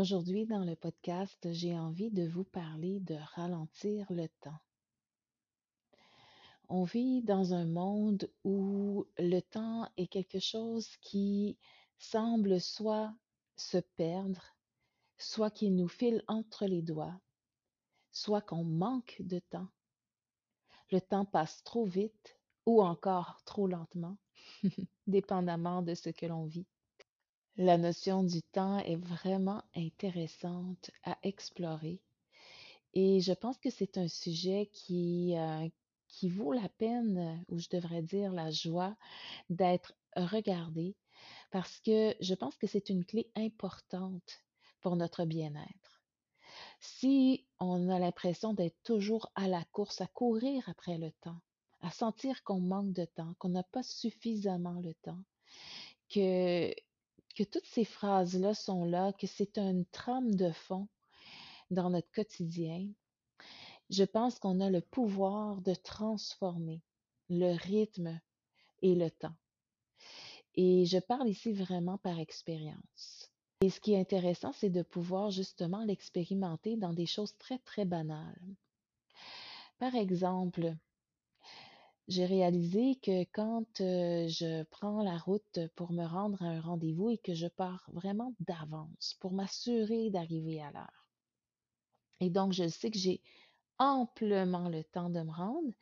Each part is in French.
Aujourd'hui, dans le podcast, j'ai envie de vous parler de ralentir le temps. On vit dans un monde où le temps est quelque chose qui semble soit se perdre, soit qu'il nous file entre les doigts, soit qu'on manque de temps. Le temps passe trop vite ou encore trop lentement, dépendamment de ce que l'on vit. La notion du temps est vraiment intéressante à explorer et je pense que c'est un sujet qui, euh, qui vaut la peine, ou je devrais dire la joie, d'être regardé parce que je pense que c'est une clé importante pour notre bien-être. Si on a l'impression d'être toujours à la course, à courir après le temps, à sentir qu'on manque de temps, qu'on n'a pas suffisamment le temps, que que toutes ces phrases-là sont là, que c'est une trame de fond dans notre quotidien, je pense qu'on a le pouvoir de transformer le rythme et le temps. Et je parle ici vraiment par expérience. Et ce qui est intéressant, c'est de pouvoir justement l'expérimenter dans des choses très, très banales. Par exemple, j'ai réalisé que quand je prends la route pour me rendre à un rendez-vous et que je pars vraiment d'avance pour m'assurer d'arriver à l'heure. Et donc, je sais que j'ai amplement le temps de me rendre.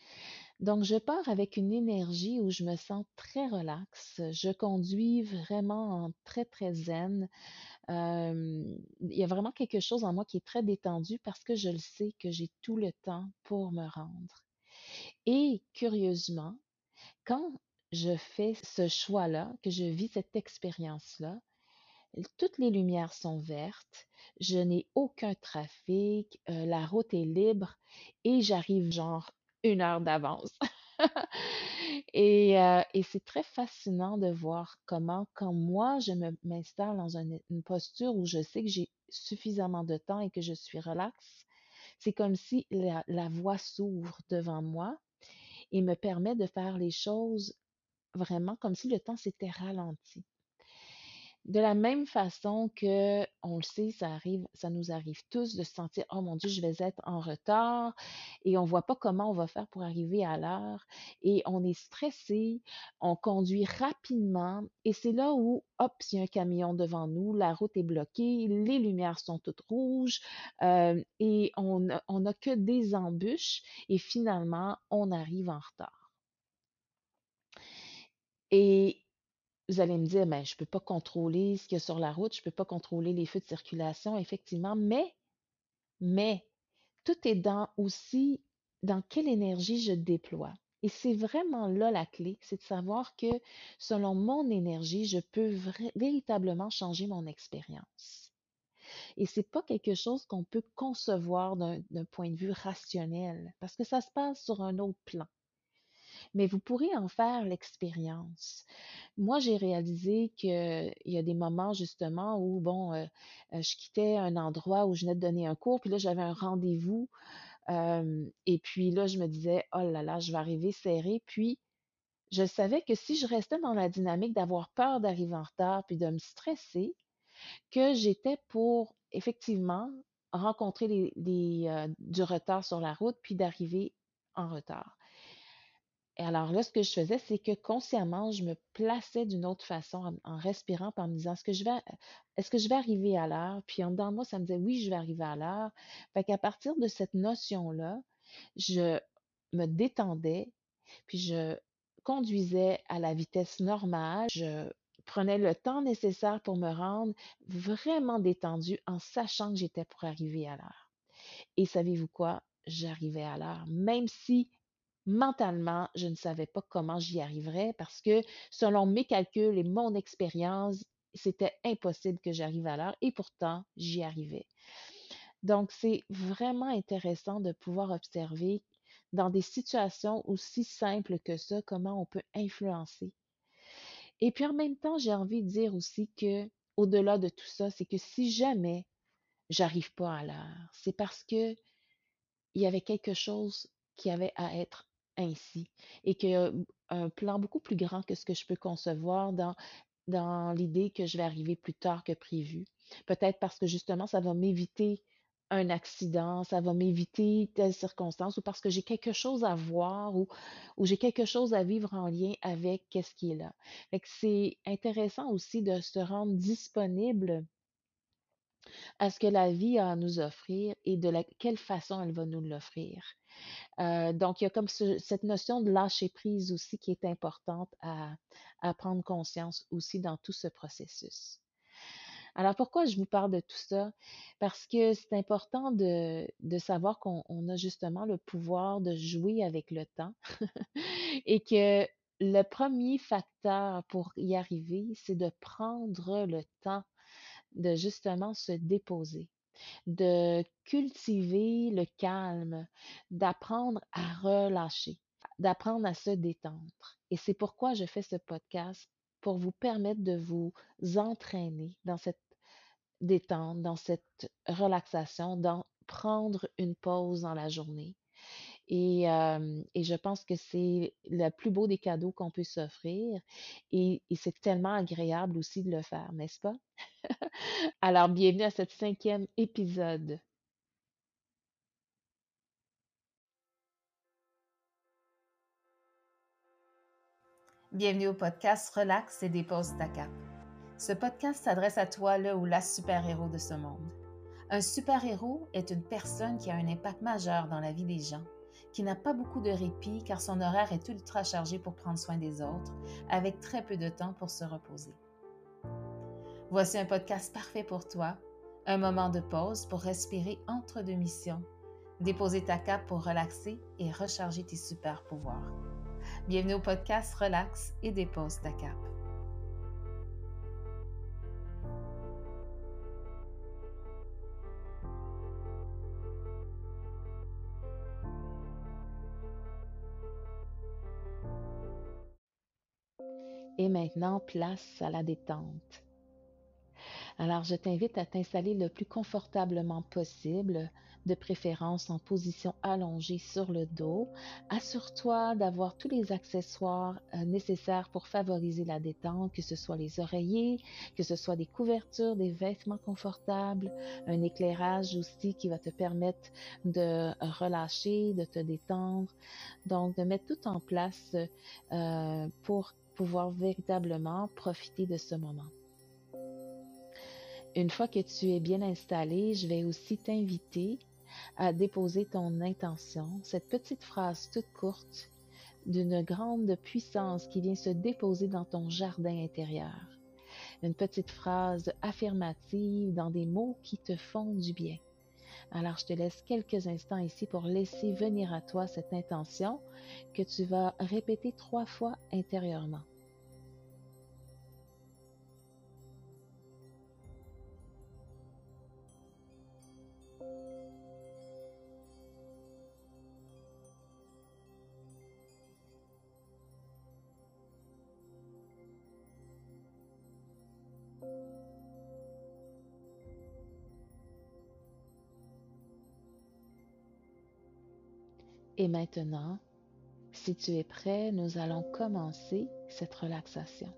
Donc, je pars avec une énergie où je me sens très relaxe. Je conduis vraiment en très, très zen. il y a vraiment quelque chose en moi qui est très détendu parce que je le sais que j'ai tout le temps pour me rendre. Et curieusement, quand je fais ce choix-là, que je vis cette expérience-là, toutes les lumières sont vertes, je n'ai aucun trafic, euh, la route est libre et j'arrive genre une heure d'avance. et, euh, et c'est très fascinant de voir comment, quand moi, je m'installe dans une posture où je sais que j'ai suffisamment de temps et que je suis relaxe, c'est comme si la, voie s'ouvre devant moi et me permet de faire les choses vraiment comme si le temps s'était ralenti. De la même façon que, on le sait, ça arrive, ça nous arrive tous de se sentir, oh mon Dieu, je vais être en retard et on voit pas comment on va faire pour arriver à l'heure et on est stressé, on conduit rapidement et c'est là où, hop, il y a un camion devant nous, la route est bloquée, les lumières sont toutes rouges euh, et on n'a que des embûches et finalement, on arrive en retard. Et vous allez me dire, mais je ne peux pas contrôler ce qu'il y a sur la route, je ne peux pas contrôler les feux de circulation, effectivement, mais, mais, tout est dans aussi dans quelle énergie je déploie. Et c'est vraiment là la clé, c'est de savoir que selon mon énergie, je peux véritablement changer mon expérience. Et c'est pas quelque chose qu'on peut concevoir d'un point de vue rationnel, parce que ça se passe sur un autre plan mais vous pourrez en faire l'expérience. Moi, j'ai réalisé qu'il y a des moments justement où, bon, euh, euh, je quittais un endroit où je venais de donner un cours, puis là, j'avais un rendez-vous. et puis là, je me disais, oh là là, je vais arriver serré. Puis, je savais que si je restais dans la dynamique d'avoir peur d'arriver en retard, puis de me stresser, que j'étais pour effectivement rencontrer euh, du retard sur la route, puis d'arriver en retard. Et alors là, ce que je faisais, c'est que consciemment, je me plaçais d'une autre façon en, respirant, en me disant, est-ce que je vais, est-ce que je vais arriver à l'heure? Puis en dedans de moi, ça me disait, oui, je vais arriver à l'heure. Fait qu'à partir de cette notion-là, je me détendais, puis je conduisais à la vitesse normale. Je prenais le temps nécessaire pour me rendre vraiment détendue en sachant que j'étais pour arriver à l'heure. Et savez-vous quoi? J'arrivais à l'heure, même si mentalement, je ne savais pas comment j'y arriverais parce que selon mes calculs et mon expérience, c'était impossible que j'arrive à l'heure et pourtant, j'y arrivais. Donc, c'est vraiment intéressant de pouvoir observer dans des situations aussi simples que ça, comment on peut influencer. Et puis en même temps, j'ai envie de dire aussi que au-delà de tout ça, c'est que si jamais j'arrive pas à l'heure, c'est parce que il y avait quelque chose qui avait à être ainsi et qu'il y a un plan beaucoup plus grand que ce que je peux concevoir dans l'idée que je vais arriver plus tard que prévu. Peut-être parce que justement, ça va m'éviter un accident, ça va m'éviter telle circonstance ou parce que j'ai quelque chose à voir ou, ou j'ai quelque chose à vivre en lien avec qu'est-ce qui est là. C'est intéressant aussi de se rendre disponible à ce que la vie a à nous offrir et de quelle façon elle va nous l'offrir. Euh, donc, il y a comme ce- cette notion de lâcher prise aussi qui est importante à, prendre conscience aussi dans tout ce processus. Alors, pourquoi je vous parle de tout ça? Parce que c'est important de, savoir qu'on on a justement le pouvoir de jouer avec le temps et que le premier facteur pour y arriver, c'est de prendre le temps de justement se déposer, de cultiver le calme, d'apprendre à relâcher, d'apprendre à se détendre. Et c'est pourquoi je fais ce podcast, pour vous permettre de vous entraîner dans cette détente, dans cette relaxation, dans prendre une pause dans la journée. Et, je pense que c'est le plus beau des cadeaux qu'on peut s'offrir. Et, et c'est tellement agréable aussi de le faire, n'est-ce pas? Alors, bienvenue à ce cinquième épisode. Bienvenue au podcast Relax et dépose ta cape. Ce podcast s'adresse à toi, le ou la super-héros de ce monde. Un super-héros est une personne qui a un impact majeur dans la vie des gens, qui n'a pas beaucoup de répit car son horaire est ultra chargé pour prendre soin des autres, avec très peu de temps pour se reposer. Voici un podcast parfait pour toi, un moment de pause pour respirer entre deux missions, déposer ta cape pour relaxer et recharger tes super pouvoirs. Bienvenue au podcast Relax et dépose ta cape. Maintenant, place à la détente. Alors, je t'invite à t'installer le plus confortablement possible, de préférence en position allongée sur le dos. Assure-toi d'avoir tous les accessoires euh, nécessaires pour favoriser la détente, que ce soit les oreillers, que ce soit des couvertures, des vêtements confortables, un éclairage aussi qui va te permettre de relâcher, de te détendre. Donc, de mettre tout en place euh, pour pouvoir véritablement profiter de ce moment. Une fois que tu es bien installé, je vais aussi t'inviter à déposer ton intention, cette petite phrase toute courte d'une grande puissance qui vient se déposer dans ton jardin intérieur. Une petite phrase affirmative dans des mots qui te font du bien. Alors, je te laisse quelques instants ici pour laisser venir à toi cette intention que tu vas répéter trois fois intérieurement. Et maintenant, si tu es prêt, nous allons commencer cette relaxation.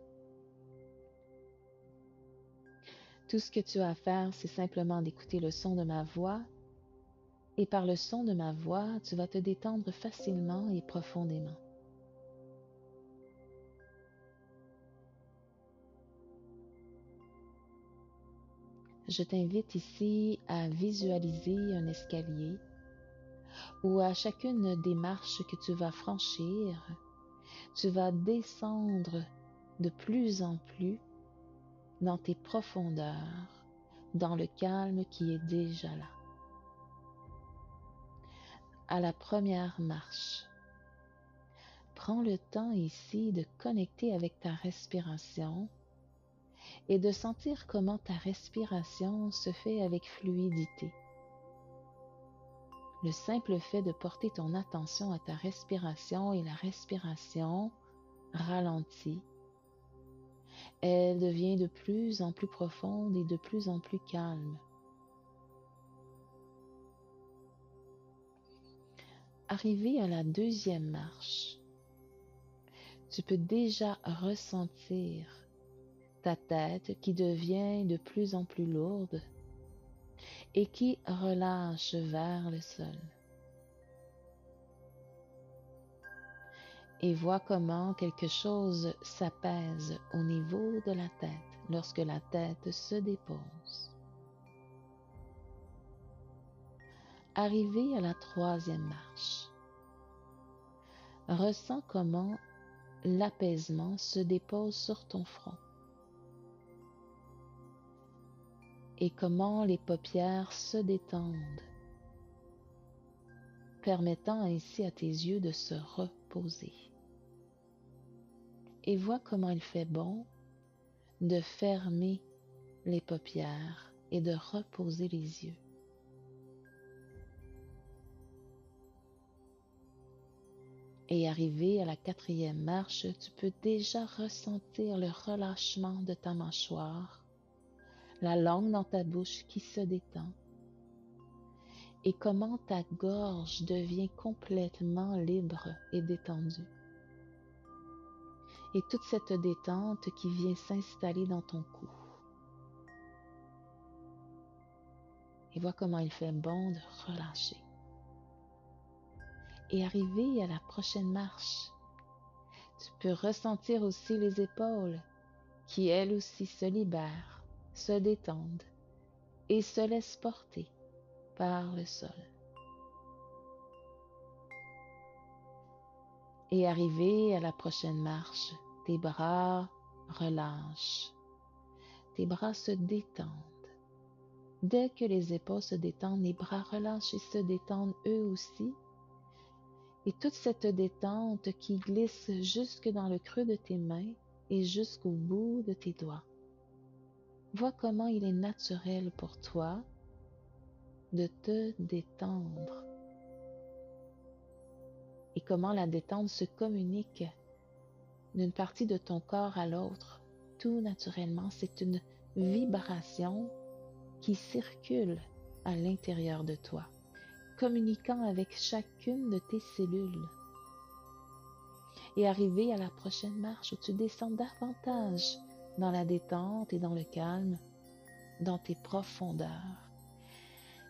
Tout ce que tu as à faire, c'est simplement d'écouter le son de ma voix et par le son de ma voix, tu vas te détendre facilement et profondément. Je t'invite ici à visualiser un escalier où à chacune des marches que tu vas franchir, tu vas descendre de plus en plus dans tes profondeurs, dans le calme qui est déjà là. À la première marche, prends le temps ici de connecter avec ta respiration et de sentir comment ta respiration se fait avec fluidité. Le simple fait de porter ton attention à ta respiration et la respiration ralentit. Elle devient de plus en plus profonde et de plus en plus calme. Arrivé à la deuxième marche, tu peux déjà ressentir ta tête qui devient de plus en plus lourde et qui relâche vers le sol. Et vois comment quelque chose s'apaise au niveau de la tête lorsque la tête se dépose. Arrivé à la troisième marche, ressens comment l'apaisement se dépose sur ton front et comment les paupières se détendent, permettant ainsi à tes yeux de se reposer. Et vois comment il fait bon de fermer les paupières et de reposer les yeux. Et arrivé à la quatrième marche, tu peux déjà ressentir le relâchement de ta mâchoire, la langue dans ta bouche qui se détend, et comment ta gorge devient complètement libre et détendue. Et toute cette détente qui vient s'installer dans ton cou. Et vois comment il fait bon de relâcher et arriver à la prochaine marche. Tu peux ressentir aussi les épaules qui elles aussi se libèrent, se détendent et se laissent porter par le sol. Et arrivé à la prochaine marche, tes bras relâchent, tes bras se détendent. Dès que les épaules se détendent, les bras relâchent et se détendent eux aussi et toute cette détente qui glisse jusque dans le creux de tes mains et jusqu'au bout de tes doigts. Vois comment il est naturel pour toi de te détendre et comment la détente se communique d'une partie de ton corps à l'autre. Tout naturellement, c'est une vibration qui circule à l'intérieur de toi communiquant avec chacune de tes cellules. Et arrivé à la prochaine marche où tu descends davantage dans la détente et dans le calme, dans tes profondeurs,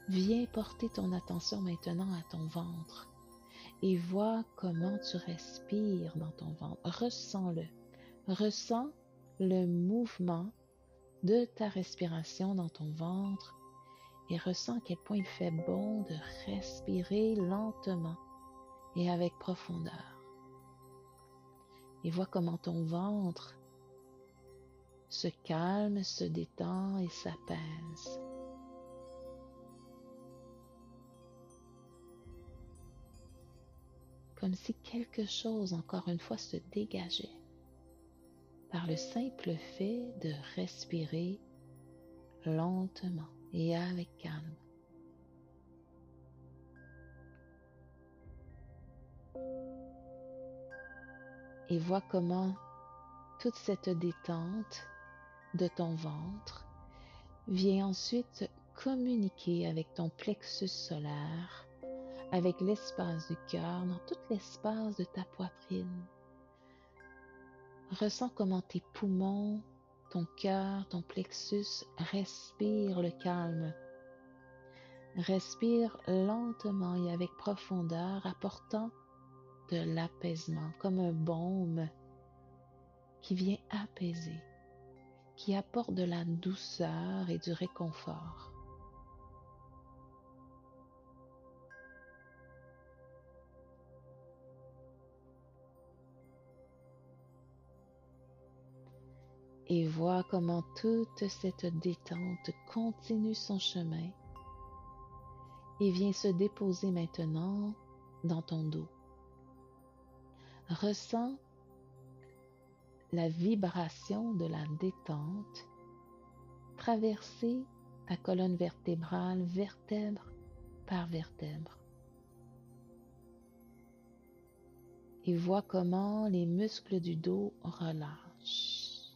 viens porter ton attention maintenant à ton ventre et vois comment tu respires dans ton ventre. Ressens-le. Ressens le mouvement de ta respiration dans ton ventre et ressens à quel point il fait bon de respirer lentement et avec profondeur. Et vois comment ton ventre se calme, se détend et s'apaise. Comme si quelque chose, encore une fois, se dégageait par le simple fait de respirer lentement et avec calme. Et vois comment toute cette détente de ton ventre vient ensuite communiquer avec ton plexus solaire, avec l'espace du cœur, dans tout l'espace de ta poitrine. Ressens comment tes poumons ton cœur, ton plexus, respire le calme. Respire lentement et avec profondeur, apportant de l'apaisement comme un baume qui vient apaiser, qui apporte de la douceur et du réconfort. et vois comment toute cette détente continue son chemin et vient se déposer maintenant dans ton dos. Ressens la vibration de la détente traverser ta colonne vertébrale vertèbre par vertèbre. Et vois comment les muscles du dos relâchent.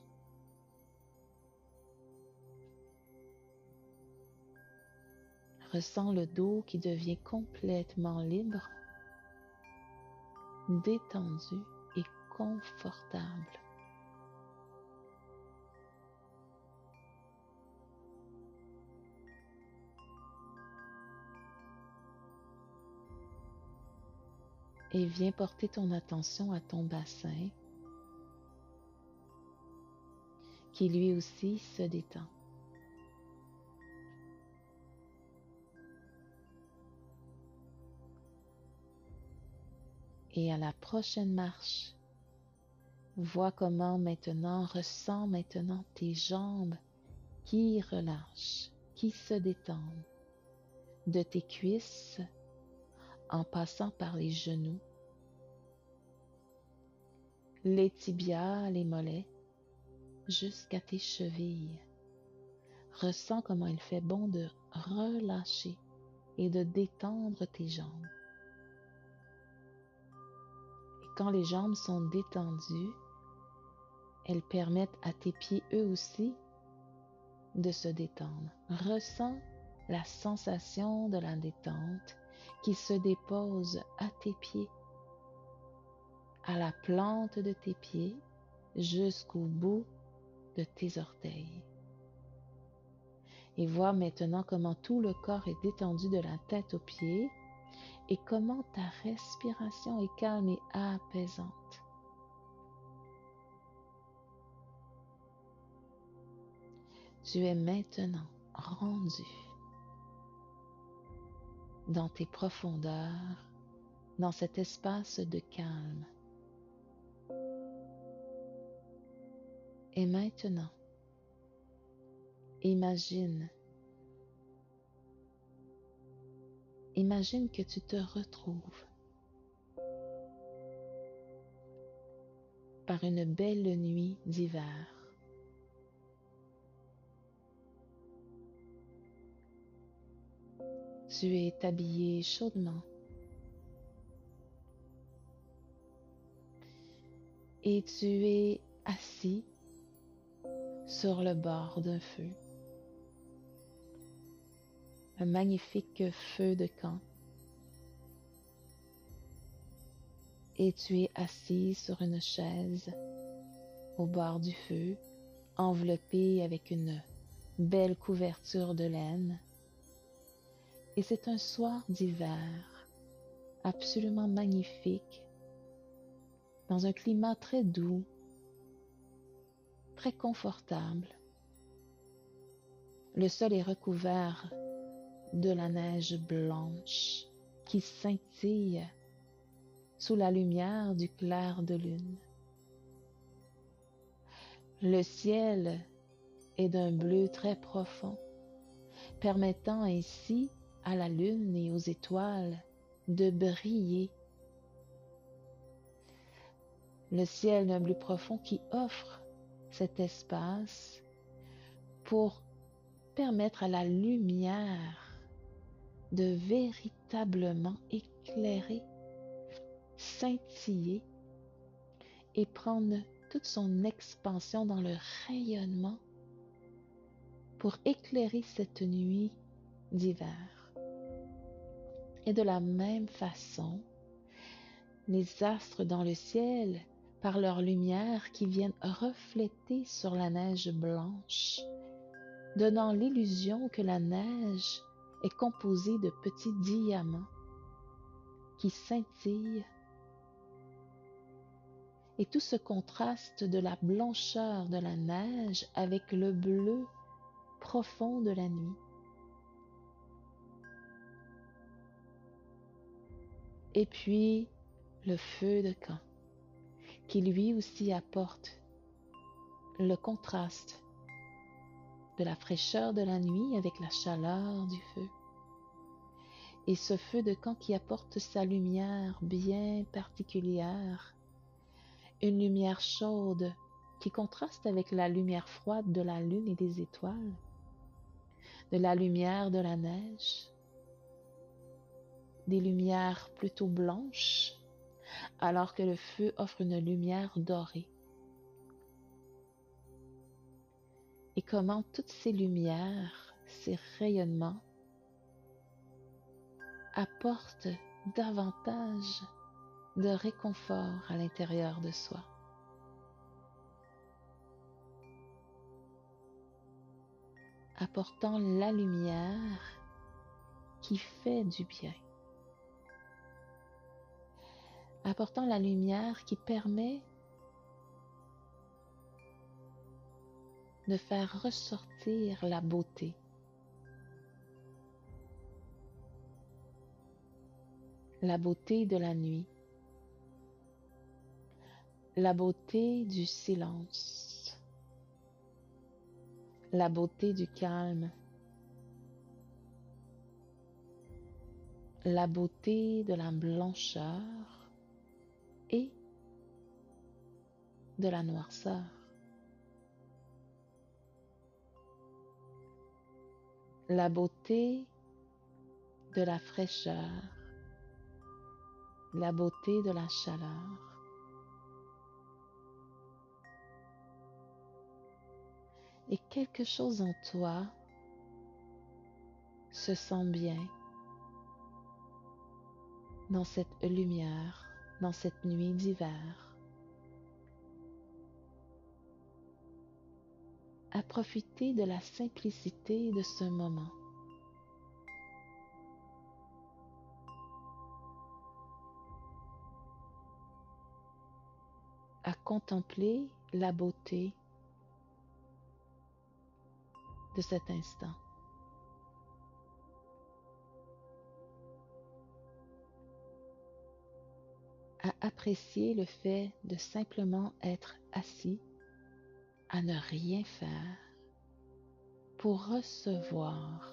Ressens le dos qui devient complètement libre, détendu et confortable. Et viens porter ton attention à ton bassin qui lui aussi se détend. Et à la prochaine marche, vois comment maintenant, ressens maintenant tes jambes qui relâchent, qui se détendent, de tes cuisses en passant par les genoux, les tibias, les mollets, jusqu'à tes chevilles. Ressens comment il fait bon de relâcher et de détendre tes jambes. Et quand les jambes sont détendues, elles permettent à tes pieds eux aussi de se détendre. Ressens la sensation de la détente qui se dépose à tes pieds, à la plante de tes pieds jusqu'au bout de tes orteils. Et vois maintenant comment tout le corps est détendu de la tête aux pieds et comment ta respiration est calme et apaisante. Tu es maintenant rendu dans tes profondeurs, dans cet espace de calme. Et maintenant, imagine, imagine que tu te retrouves par une belle nuit d'hiver. Tu es habillé chaudement. Et tu es assis sur le bord d'un feu. Un magnifique feu de camp. Et tu es assis sur une chaise au bord du feu, enveloppé avec une belle couverture de laine. Et c'est un soir d'hiver, absolument magnifique, dans un climat très doux, très confortable. Le sol est recouvert de la neige blanche qui scintille sous la lumière du clair de lune. Le ciel est d'un bleu très profond, permettant ainsi à la lune et aux étoiles de briller. Le ciel d'un bleu profond qui offre cet espace pour permettre à la lumière de véritablement éclairer, scintiller et prendre toute son expansion dans le rayonnement pour éclairer cette nuit d'hiver. Et de la même façon, les astres dans le ciel, par leur lumière qui viennent refléter sur la neige blanche, donnant l'illusion que la neige est composée de petits diamants qui scintillent. Et tout ce contraste de la blancheur de la neige avec le bleu profond de la nuit. Et puis le feu de camp, qui lui aussi apporte le contraste de la fraîcheur de la nuit avec la chaleur du feu. Et ce feu de camp qui apporte sa lumière bien particulière, une lumière chaude qui contraste avec la lumière froide de la lune et des étoiles, de la lumière de la neige, des lumières plutôt blanches, alors que le feu offre une lumière dorée. Et comment toutes ces lumières, ces rayonnements, apportent davantage de réconfort à l'intérieur de soi. apportant la lumière qui fait du bien apportant la lumière qui permet de faire ressortir la beauté. La beauté de la nuit. La beauté du silence. La beauté du calme. La beauté de la blancheur et de la noirceur. la beauté de la fraîcheur, la beauté de la chaleur. Et quelque chose en toi se sent bien dans cette lumière, dans cette nuit d'hiver. à profiter de la simplicité de ce moment. à contempler la beauté de cet instant. Apprécier le fait de simplement être assis à ne rien faire pour recevoir,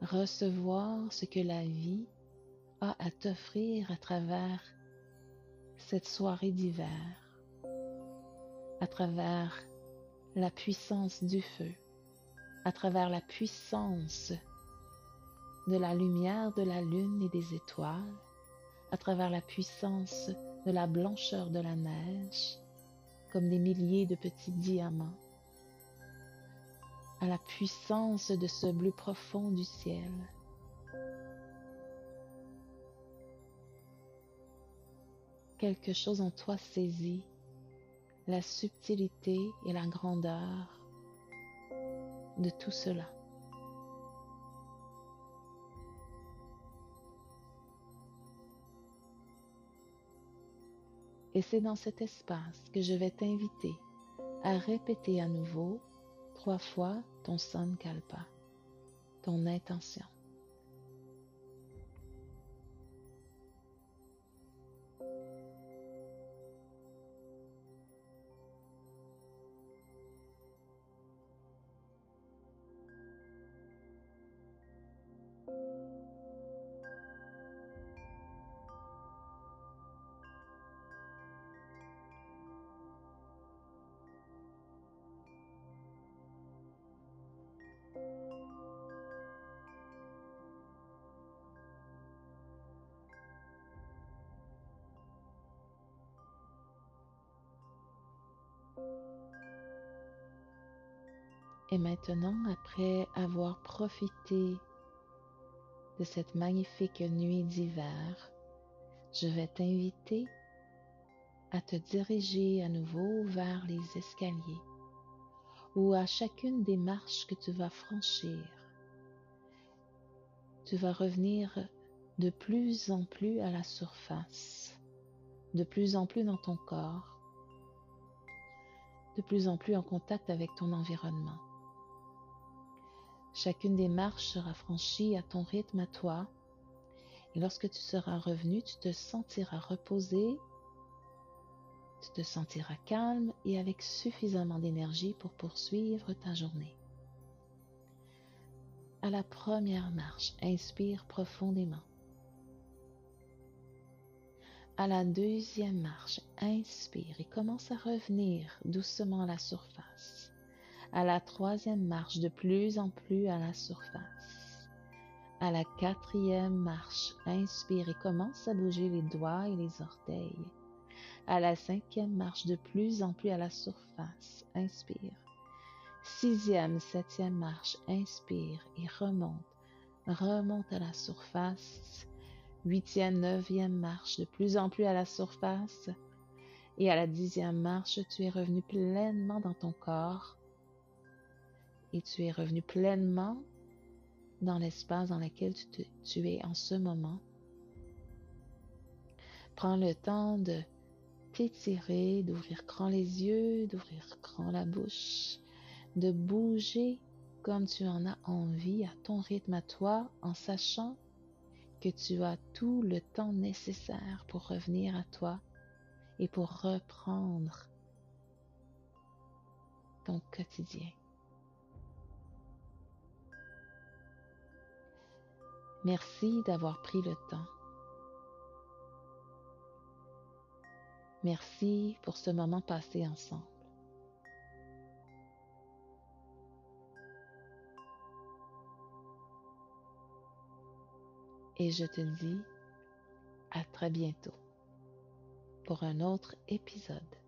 recevoir ce que la vie a à t'offrir à travers cette soirée d'hiver, à travers la puissance du feu, à travers la puissance de la lumière de la lune et des étoiles, à travers la puissance de la blancheur de la neige, comme des milliers de petits diamants, à la puissance de ce bleu profond du ciel. Quelque chose en toi saisit la subtilité et la grandeur de tout cela. Et c'est dans cet espace que je vais t'inviter à répéter à nouveau trois fois ton sankalpa, ton intention. Et maintenant, après avoir profité de cette magnifique nuit d'hiver, je vais t'inviter à te diriger à nouveau vers les escaliers ou à chacune des marches que tu vas franchir. Tu vas revenir de plus en plus à la surface, de plus en plus dans ton corps, plus en plus en contact avec ton environnement. Chacune des marches sera franchie à ton rythme à toi. Et lorsque tu seras revenu, tu te sentiras reposé, tu te sentiras calme et avec suffisamment d'énergie pour poursuivre ta journée. À la première marche, inspire profondément. À la deuxième marche, inspire et commence à revenir doucement à la surface à la troisième marche de plus en plus à la surface. À la quatrième marche, inspire et commence à bouger les doigts et les orteils. À la cinquième marche de plus en plus à la surface, inspire. Sixième, septième marche, inspire et remonte. Remonte à la surface. Huitième, neuvième marche de plus en plus à la surface. Et à la dixième marche, tu es revenu pleinement dans ton corps et tu es revenu pleinement dans l'espace dans lequel tu, es en ce moment. Prends le temps de t'étirer, d'ouvrir grand les yeux, d'ouvrir grand la bouche, de bouger comme tu en as envie à ton rythme à toi en sachant que tu as tout le temps nécessaire pour revenir à toi et pour reprendre ton quotidien. Merci d'avoir pris le temps. Merci pour ce moment passé ensemble. Et je te dis à très bientôt pour un autre épisode.